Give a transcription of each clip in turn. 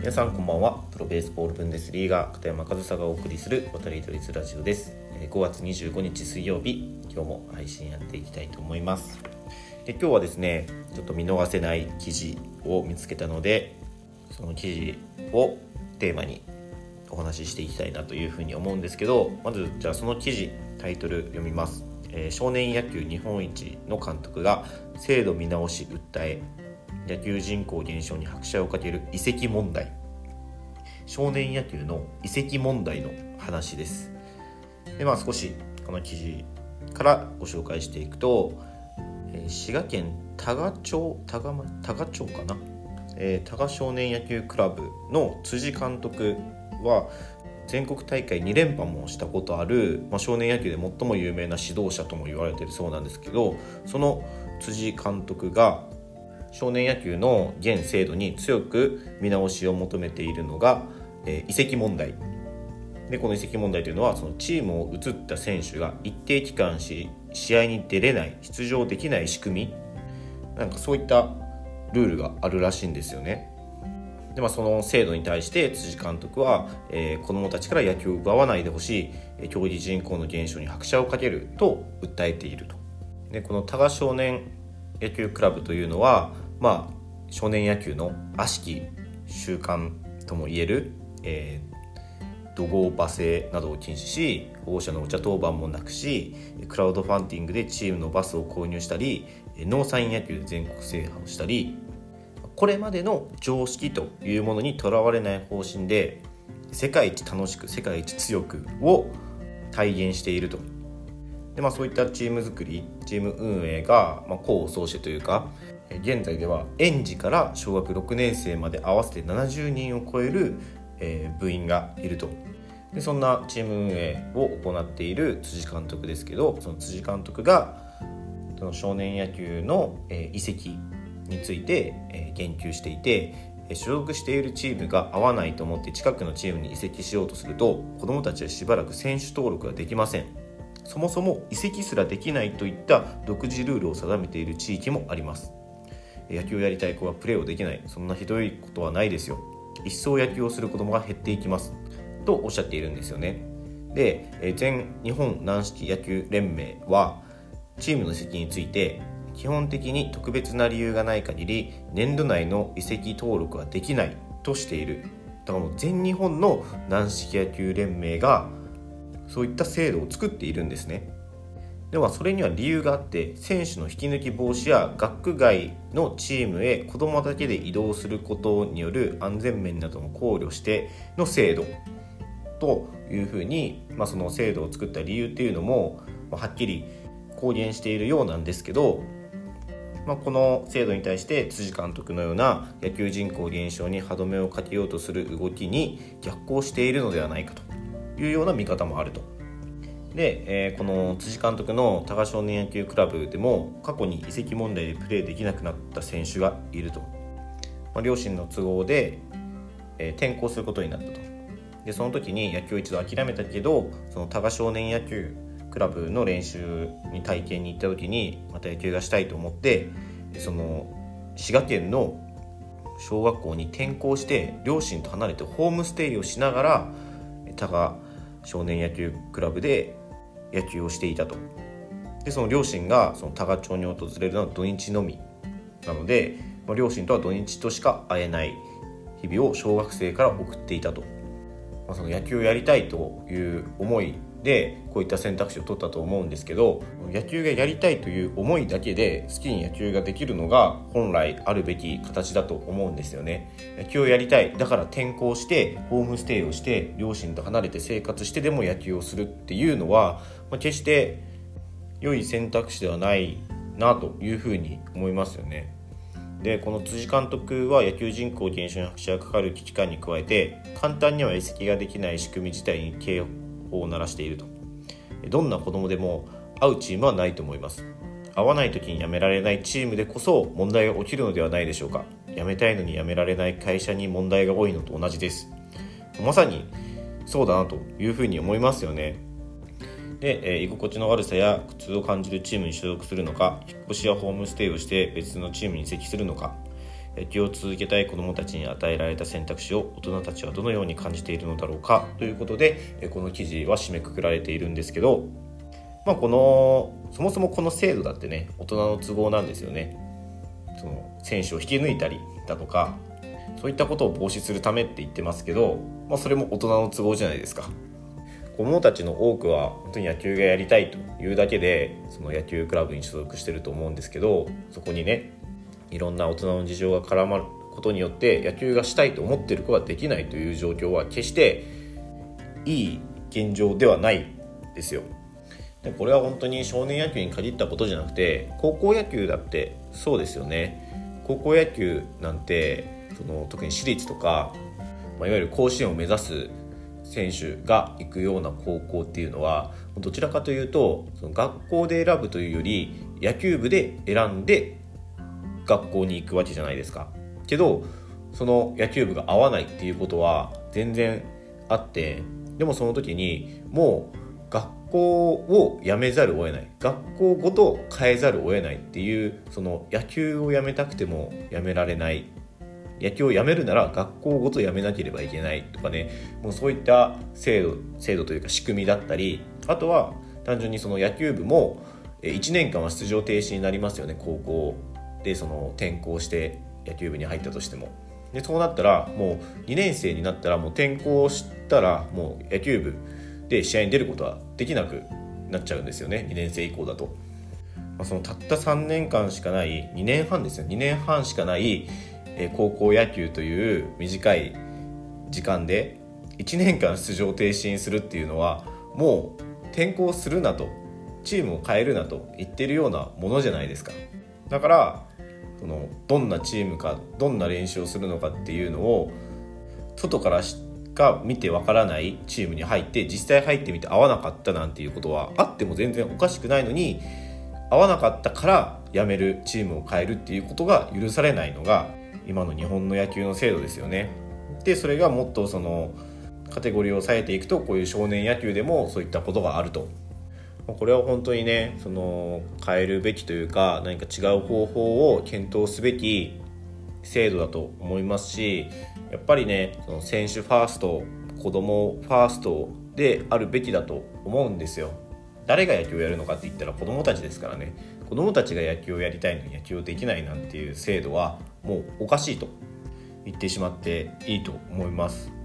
皆さんこんばんは。プロベースボールブンデスリーガー片山和沙がお送りする渡りドリツラジオです。5月25日水曜日今日も配信やっていきたいと思います。で今日はですねちょっと見逃せない記事を見つけたのでその記事をテーマにお話ししていきたいなというふうに思うんですけどまずじゃあその記事タイトル読みます、えー、少年野球日本一の監督が制度見直し訴え野球人口減少に拍車をかける移籍問題。少年野球の移籍問題の話です。でまあ少しこの記事からご紹介していくと、えー、滋賀県多賀町多賀多賀町かな、えー、多賀少年野球クラブの辻監督は全国大会2連覇もしたことある、まあ、少年野球で最も有名な指導者とも言われているそうなんですけどその辻監督が少年野球の現制度に強く見直しを求めているのが、えー、移籍問題でこの移籍問題というのはそのチームを移った選手が一定期間し試合に出れない出場できない仕組みなんかそういったルールがあるらしいんですよね。でまあ、その制度に対して辻監督は、えー、子どもたちから野球を奪わないでほしい競技人口の減少に拍車をかけると訴えていると。でこの多賀少年野球クラブというのは、まあ、少年野球の悪しき習慣ともいえる、えー、怒号罵声などを禁止し保護者のお茶当番もなくしクラウドファンディングでチームのバスを購入したり農産野球で全国制覇をしたりこれまでの常識というものにとらわれない方針で世界一楽しく世界一強くを体現していると。で、まあ、そういったチーム作りチーム運営が、まあ、功を奏してというか現在では園児から小学6年生まで合わせて70人を超える、え、部員がいると。でそんなチーム運営を行っている辻監督ですけどその辻監督がその少年野球の、え、移籍について、え、言及していて所属しているチームが合わないと思って近くのチームに移籍しようとすると子どもたちはしばらく選手登録ができません。そもそも移籍すらできないといった独自ルールを定めている地域もあります。野球をやりたい子はプレーをできない。そんなひどいことはないですよ。一層野球をする子供が減っていきます。とおっしゃっているんですよね。で全日本軟式野球連盟はチームの席について基本的に特別な理由がない限り年度内の移籍登録はできないとしている。だからもう全日本の軟式野球連盟がそういった制度を作っているんですね。ではそれには理由があって選手の引き抜き防止や学区外のチームへ子どもだけで移動することによる安全面なども考慮しての制度というふうに、まあ、その制度を作った理由っていうのも、はっきり公言しているようなんですけど、まあ、この制度に対して辻監督のような野球人口減少に歯止めをかけようとする動きに逆行しているのではないかというような見方もあると。で、えー、この辻監督の多賀少年野球クラブでも過去に移籍問題でプレーできなくなった選手がいると、まあ、両親の都合で、えー、転校することになったと。でその時に野球を一度諦めたけどその多賀少年野球クラブの練習に体験に行った時にまた野球がしたいと思ってその滋賀県の小学校に転校して両親と離れてホームステイをしながら多賀少年野球クラブで野球をしていたと。でその両親がその多賀町に訪れるのは土日のみなので、まあ、両親とは土日としか会えない日々を小学生から送っていたと、まあ、その野球をやりたいという思いでこういった選択肢を取ったと思うんですけど野球がやりたいという思いだけで好きに野球ができるのが本来あるべき形だと思うんですよね。野球をやりたいだから転校してホームステイをして両親と離れて生活してでも野球をするっていうのは、まあ、決して良い選択肢ではないなというふうに思いますよね。でこの辻監督は野球人口減少に拍車がかかる危機感に加えて簡単には移籍ができない仕組み自体に警を鳴らしていると。どんな子供でも会うチームはないと思います。会わない時に辞められないチームでこそ問題が起きるのではないでしょうか。辞めたいのに辞められない会社に問題が多いのと同じです。まさにそうだなというふうに思いますよね。で、えー、居心地の悪さや苦痛を感じるチームに所属するのか引っ越しやホームステイをして別のチームに移籍するのか。野球を続けたい子どもたちに与えられた選択肢を大人たちはどのように感じているのだろうかということでこの記事は締めくくられているんですけど、まあ、このそもそもこの制度だってね大人の都合なんですよね。その選手を引き抜いたりだとかそういったことを防止するためって言ってますけど、まあ、それも大人の都合じゃないですか。子供たちの多くは本当に野球がやりたいというだけでその野球クラブに所属してると思うんですけどそこにねいろんな大人の事情が絡まることによって野球がしたいと思ってる子ができないという状況は決していい現状ではないですよ。でこれは本当に少年野球に限ったことじゃなくて高校野球だってそうですよね。高校野球なんてその特に私立とか、まあ、いわゆる甲子園を目指す選手が行くような高校っていうのはどちらかというとその学校で選ぶというより野球部で選んで学校に行くわけじゃないですか。けどその野球部が合わないっていうことは全然あってでもその時にもう学校を辞めざるを得ない。学校ごと変えざるを得ないっていうその野球をやめたくてもやめられない。野球をやめるなら学校ごとやめなければいけない。とかね。もうそういった制度制度というか仕組みだったりあとは単純にその野球部も1年間は出場停止になりますよね高校。でその転校して野球部に入ったとしても。でそうなったらもう2年生になったらもう転校したらもう野球部で試合に出ることはできなくなっちゃうんですよね。2年生以降だと、まあ、そのたった3年間しかない2年半ですよ。2年半しかない高校野球という短い時間で1年間出場停止にするっていうのはもう転校するなとチームを変えるなと言ってるようなものじゃないですか。だからそのどんなチームかどんな練習をするのかっていうのを外からしか見てわからないチームに入って実際入ってみて合わなかったなんていうことはあっても全然おかしくないのに合わなかったから辞めるチームを変えるっていうことが許されないのが今の日本の野球の制度ですよね。でそれがもっとそのカテゴリーを抑えていくとこういう少年野球でもそういったことがあるとこれは本当にねその変えるべきというか何か違う方法を検討すべき制度だと思いますしやっぱりねその選手ファースト子供ファーストであるべきだと思うんですよ。誰が野球をやるのかって言ったら子供たちですからね。子供たちが野球をやりたいのに野球をできないなんていう制度はもうおかしいと言ってしまっていいと思います。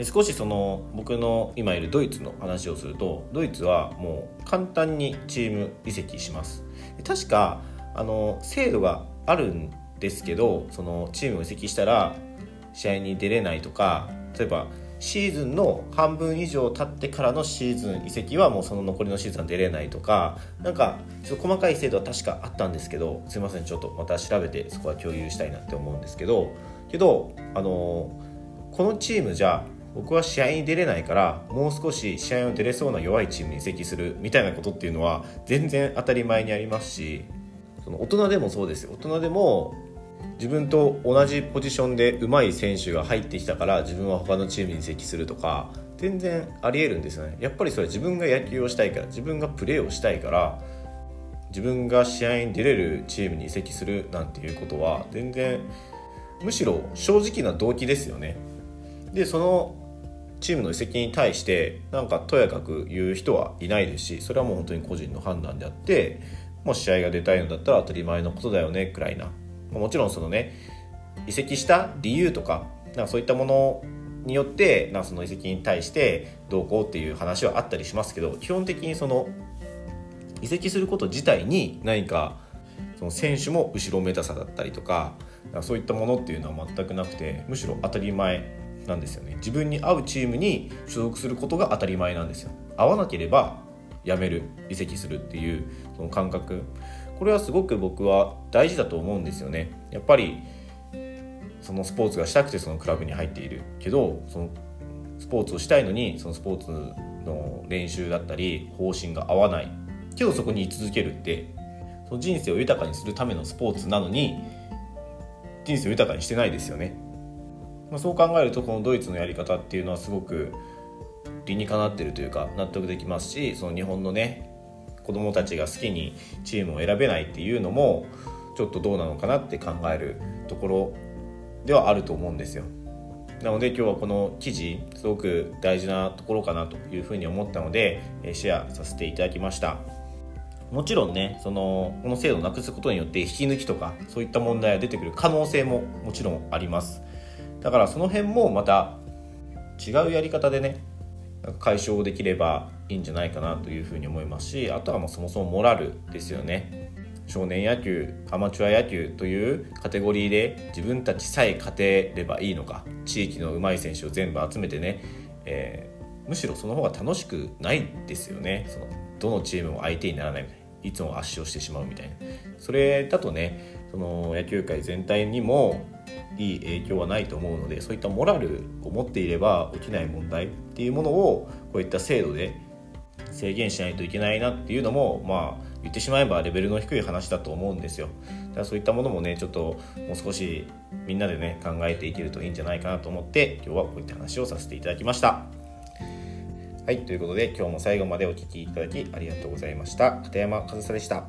で少しその僕の今いるドイツの話をするとドイツはもう簡単にチーム移籍します。確かあの制度があるんですけどそのチームを移籍したら試合に出れないとか例えばシーズンの半分以上経ってからのシーズン移籍はもうその残りのシーズンは出れないとかなんかちょっと細かい制度は確かあったんですけどすいませんちょっとまた調べてそこは共有したいなって思うんですけどけどあのこのチームじゃ僕は試合に出れないからもう少し試合に出れそうな弱いチームに移籍するみたいなことっていうのは全然当たり前にありますしその大人でもそうです大人でも自分と同じポジションで上手い選手が入ってきたから自分は他のチームに移籍するとか全然ありえるんですよね。やっぱりそれ自分が野球をしたいから自分がプレーをしたいから自分が試合に出れるチームに移籍するなんていうことは全然むしろ正直な動機ですよね。でそのチームの移籍に対してなんかとやかく言う人はいないですしそれはもう本当に個人の判断であってもう試合が出たいのだったら当たり前のことだよねくらいな。もちろんそのね移籍した理由とかなんかそういったものによってなその移籍に対してどうこうっていう話はあったりしますけど基本的にその移籍すること自体に何かその選手も後ろめたさだったりとかそういったものっていうのは全くなくてむしろ当たり前なんですよね。自分に合うチームに所属することが当たり前なんですよ。合わなければ辞める移籍するっていうその感覚。これはすごく僕は大事だと思うんですよね。やっぱりそのスポーツがしたくてそのクラブに入っているけどそのスポーツをしたいのにそのスポーツの練習だったり方針が合わない。けどそこに居続けるってその人生を豊かにするためのスポーツなのに人生を豊かにしてないですよね、まあ、そう考えるとこのドイツのやり方っていうのはすごく理にかなってるというか納得できますしその日本のね子供たちが好きにチームを選べないっていうのもちょっとどうなのかなって考えるところではあると思うんですよ。なので今日はこの記事すごく大事なところかなというふうに思ったのでシェアさせていただきましたもちろんねそのこの制度をなくすことによって引き抜きとかそういった問題が出てくる可能性ももちろんありますだからその辺もまた違うやり方でね解消できればいいんじゃないかなというふうに思いますしあとはもうそもそもモラルですよね。少年野球アマチュア野球というカテゴリーで自分たちさえ勝てればいいのか地域の上手い選手を全部集めてね、えー、むしろその方が楽しくないですよね。そのどのチームも相手にならないみたいないつも圧勝してしまうみたいな。それだとねその野球界全体にもいい影響はないと思うのでそういったモラルを持っていれば起きない問題っていうものをこういった制度で制限しないといけないなっていうのもまあ言ってしまえばレベルの低い話だと思うんですよ。だからそういったものもねちょっともう少しみんなでね考えていけるといいんじゃないかなと思って今日はこういった話をさせていただきました。はいということで今日も最後までお聴きいただきありがとうございました。片山和沙でした。